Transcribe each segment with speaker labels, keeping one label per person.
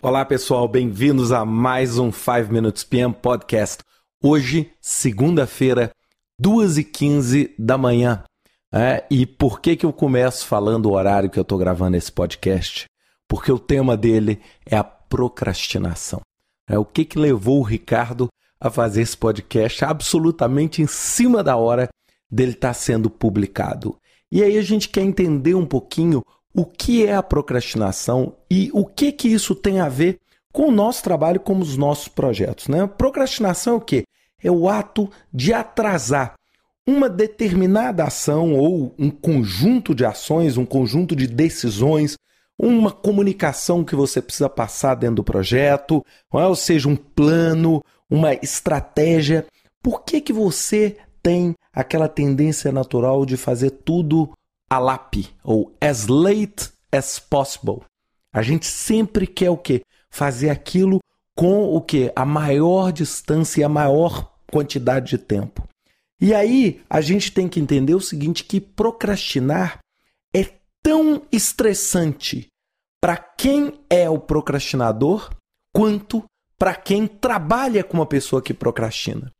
Speaker 1: Olá pessoal, bem-vindos a mais um 5 Minutes PM Podcast. Hoje, segunda-feira, 2h15 da manhã. É, e por que, que eu começo falando o horário que eu estou gravando esse podcast? Porque o tema dele é a procrastinação. É o que, que levou o Ricardo a fazer esse podcast absolutamente em cima da hora dele estar tá sendo publicado. E aí a gente quer entender um pouquinho o que é a procrastinação e o que que isso tem a ver com o nosso trabalho, com os nossos projetos. Né? Procrastinação é o quê? É o ato de atrasar uma determinada ação ou um conjunto de ações, um conjunto de decisões, uma comunicação que você precisa passar dentro do projeto, ou seja, um plano, uma estratégia. Por que, que você tem aquela tendência natural de fazer tudo a lápis ou as late as possible. A gente sempre quer o quê? Fazer aquilo com o que? A maior distância e a maior quantidade de tempo. E aí a gente tem que entender o seguinte: que procrastinar é tão estressante para quem é o procrastinador quanto para quem trabalha com uma pessoa que procrastina.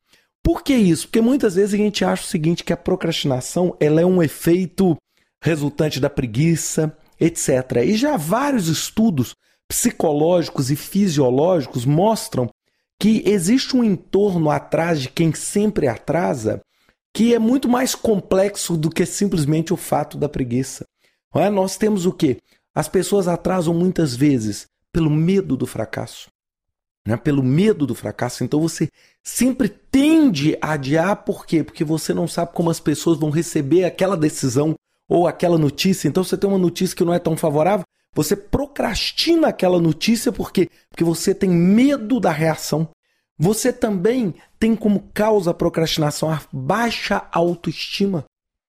Speaker 1: Por que isso? Porque muitas vezes a gente acha o seguinte, que a procrastinação ela é um efeito resultante da preguiça, etc. E já vários estudos psicológicos e fisiológicos mostram que existe um entorno atrás de quem sempre atrasa que é muito mais complexo do que simplesmente o fato da preguiça. É? Nós temos o que? As pessoas atrasam muitas vezes pelo medo do fracasso. Né? Pelo medo do fracasso. Então você sempre tende a adiar, por quê? Porque você não sabe como as pessoas vão receber aquela decisão ou aquela notícia, então você tem uma notícia que não é tão favorável, você procrastina aquela notícia por quê? Porque você tem medo da reação. Você também tem como causa a procrastinação a baixa autoestima.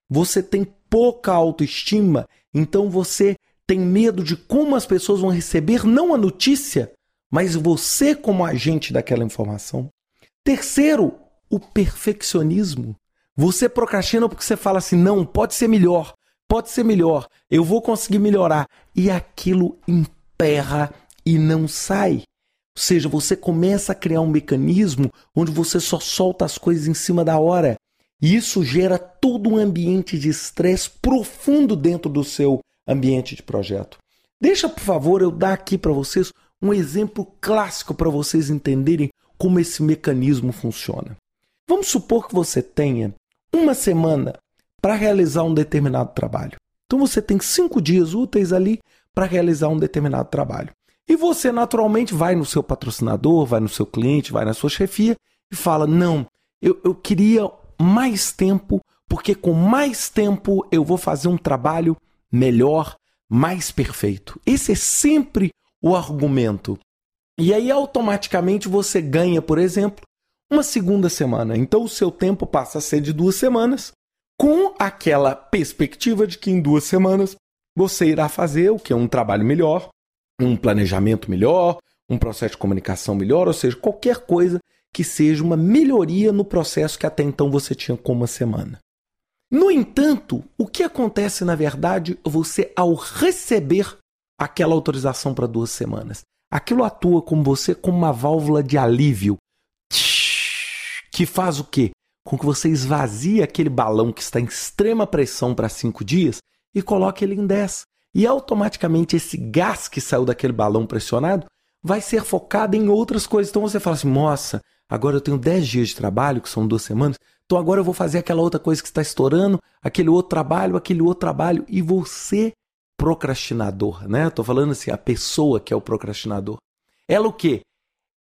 Speaker 1: Você tem pouca autoestima, então você tem medo de como as pessoas vão receber não a notícia, mas você como agente daquela informação. Terceiro, o perfeccionismo. Você procrastina porque você fala assim: não, pode ser melhor pode ser melhor, eu vou conseguir melhorar. E aquilo emperra e não sai. Ou seja, você começa a criar um mecanismo onde você só solta as coisas em cima da hora. E isso gera todo um ambiente de estresse profundo dentro do seu ambiente de projeto. Deixa, por favor, eu dar aqui para vocês um exemplo clássico para vocês entenderem como esse mecanismo funciona. Vamos supor que você tenha uma semana para realizar um determinado trabalho. Então você tem cinco dias úteis ali para realizar um determinado trabalho. E você naturalmente vai no seu patrocinador, vai no seu cliente, vai na sua chefia e fala: Não, eu, eu queria mais tempo, porque com mais tempo eu vou fazer um trabalho melhor, mais perfeito. Esse é sempre o argumento. E aí automaticamente você ganha, por exemplo, uma segunda semana. Então o seu tempo passa a ser de duas semanas com aquela perspectiva de que em duas semanas você irá fazer o que? Um trabalho melhor, um planejamento melhor, um processo de comunicação melhor, ou seja, qualquer coisa que seja uma melhoria no processo que até então você tinha com uma semana. No entanto, o que acontece na verdade você ao receber aquela autorização para duas semanas? Aquilo atua com você como uma válvula de alívio que faz o quê? Com que você esvazie aquele balão que está em extrema pressão para cinco dias e coloque ele em 10. E automaticamente esse gás que saiu daquele balão pressionado vai ser focado em outras coisas. Então você fala assim: nossa, agora eu tenho 10 dias de trabalho, que são duas semanas, então agora eu vou fazer aquela outra coisa que está estourando, aquele outro trabalho, aquele outro trabalho. E você, procrastinador, né? Estou falando assim, a pessoa que é o procrastinador. Ela o quê?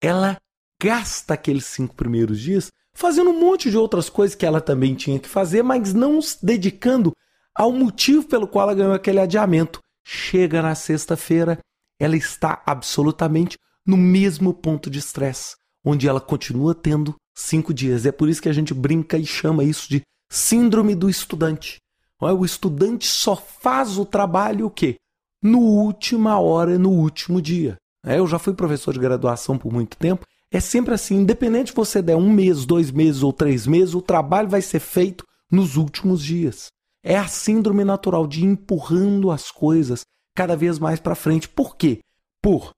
Speaker 1: Ela gasta aqueles cinco primeiros dias fazendo um monte de outras coisas que ela também tinha que fazer, mas não se dedicando ao motivo pelo qual ela ganhou aquele adiamento. Chega na sexta-feira, ela está absolutamente no mesmo ponto de estresse, onde ela continua tendo cinco dias. É por isso que a gente brinca e chama isso de síndrome do estudante. O estudante só faz o trabalho o quê? No última hora, no último dia. É, eu já fui professor de graduação por muito tempo é sempre assim, independente se você der um mês, dois meses ou três meses, o trabalho vai ser feito nos últimos dias. É a síndrome natural de empurrando as coisas cada vez mais para frente. Por quê? Por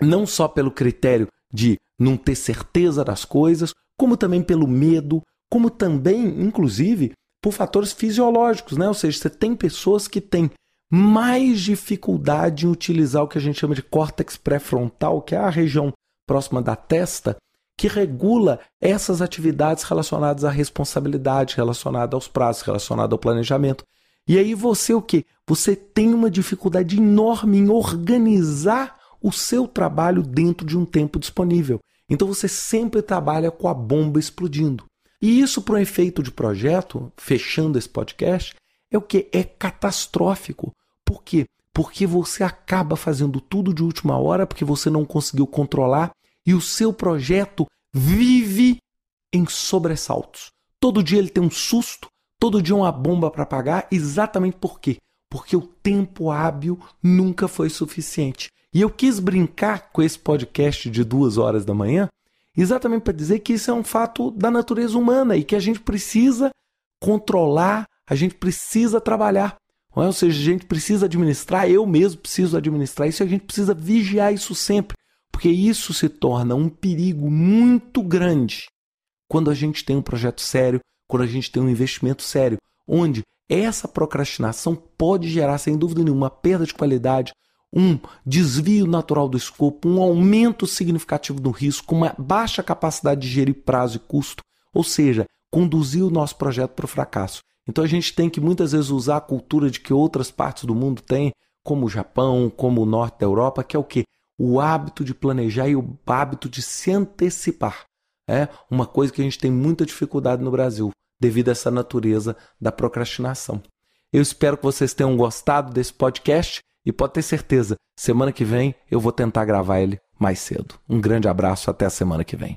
Speaker 1: não só pelo critério de não ter certeza das coisas, como também pelo medo, como também, inclusive, por fatores fisiológicos, né? Ou seja, você tem pessoas que têm mais dificuldade em utilizar o que a gente chama de córtex pré-frontal, que é a região próxima da testa, que regula essas atividades relacionadas à responsabilidade, relacionadas aos prazos, relacionadas ao planejamento. E aí você o que? Você tem uma dificuldade enorme em organizar o seu trabalho dentro de um tempo disponível. Então você sempre trabalha com a bomba explodindo. E isso para um efeito de projeto, fechando esse podcast, é o que? É catastrófico. Por quê? Porque você acaba fazendo tudo de última hora porque você não conseguiu controlar e o seu projeto vive em sobressaltos. Todo dia ele tem um susto, todo dia uma bomba para pagar, exatamente por quê? Porque o tempo hábil nunca foi suficiente. E eu quis brincar com esse podcast de duas horas da manhã, exatamente para dizer que isso é um fato da natureza humana e que a gente precisa controlar, a gente precisa trabalhar. É? Ou seja, a gente precisa administrar, eu mesmo preciso administrar isso e a gente precisa vigiar isso sempre, porque isso se torna um perigo muito grande quando a gente tem um projeto sério, quando a gente tem um investimento sério, onde essa procrastinação pode gerar, sem dúvida nenhuma, uma perda de qualidade, um desvio natural do escopo, um aumento significativo do risco, uma baixa capacidade de gerir prazo e custo, ou seja, conduzir o nosso projeto para o fracasso. Então a gente tem que muitas vezes usar a cultura de que outras partes do mundo têm, como o Japão, como o norte da Europa, que é o que? O hábito de planejar e o hábito de se antecipar. É uma coisa que a gente tem muita dificuldade no Brasil, devido a essa natureza da procrastinação. Eu espero que vocês tenham gostado desse podcast e pode ter certeza, semana que vem eu vou tentar gravar ele mais cedo. Um grande abraço, até a semana que vem.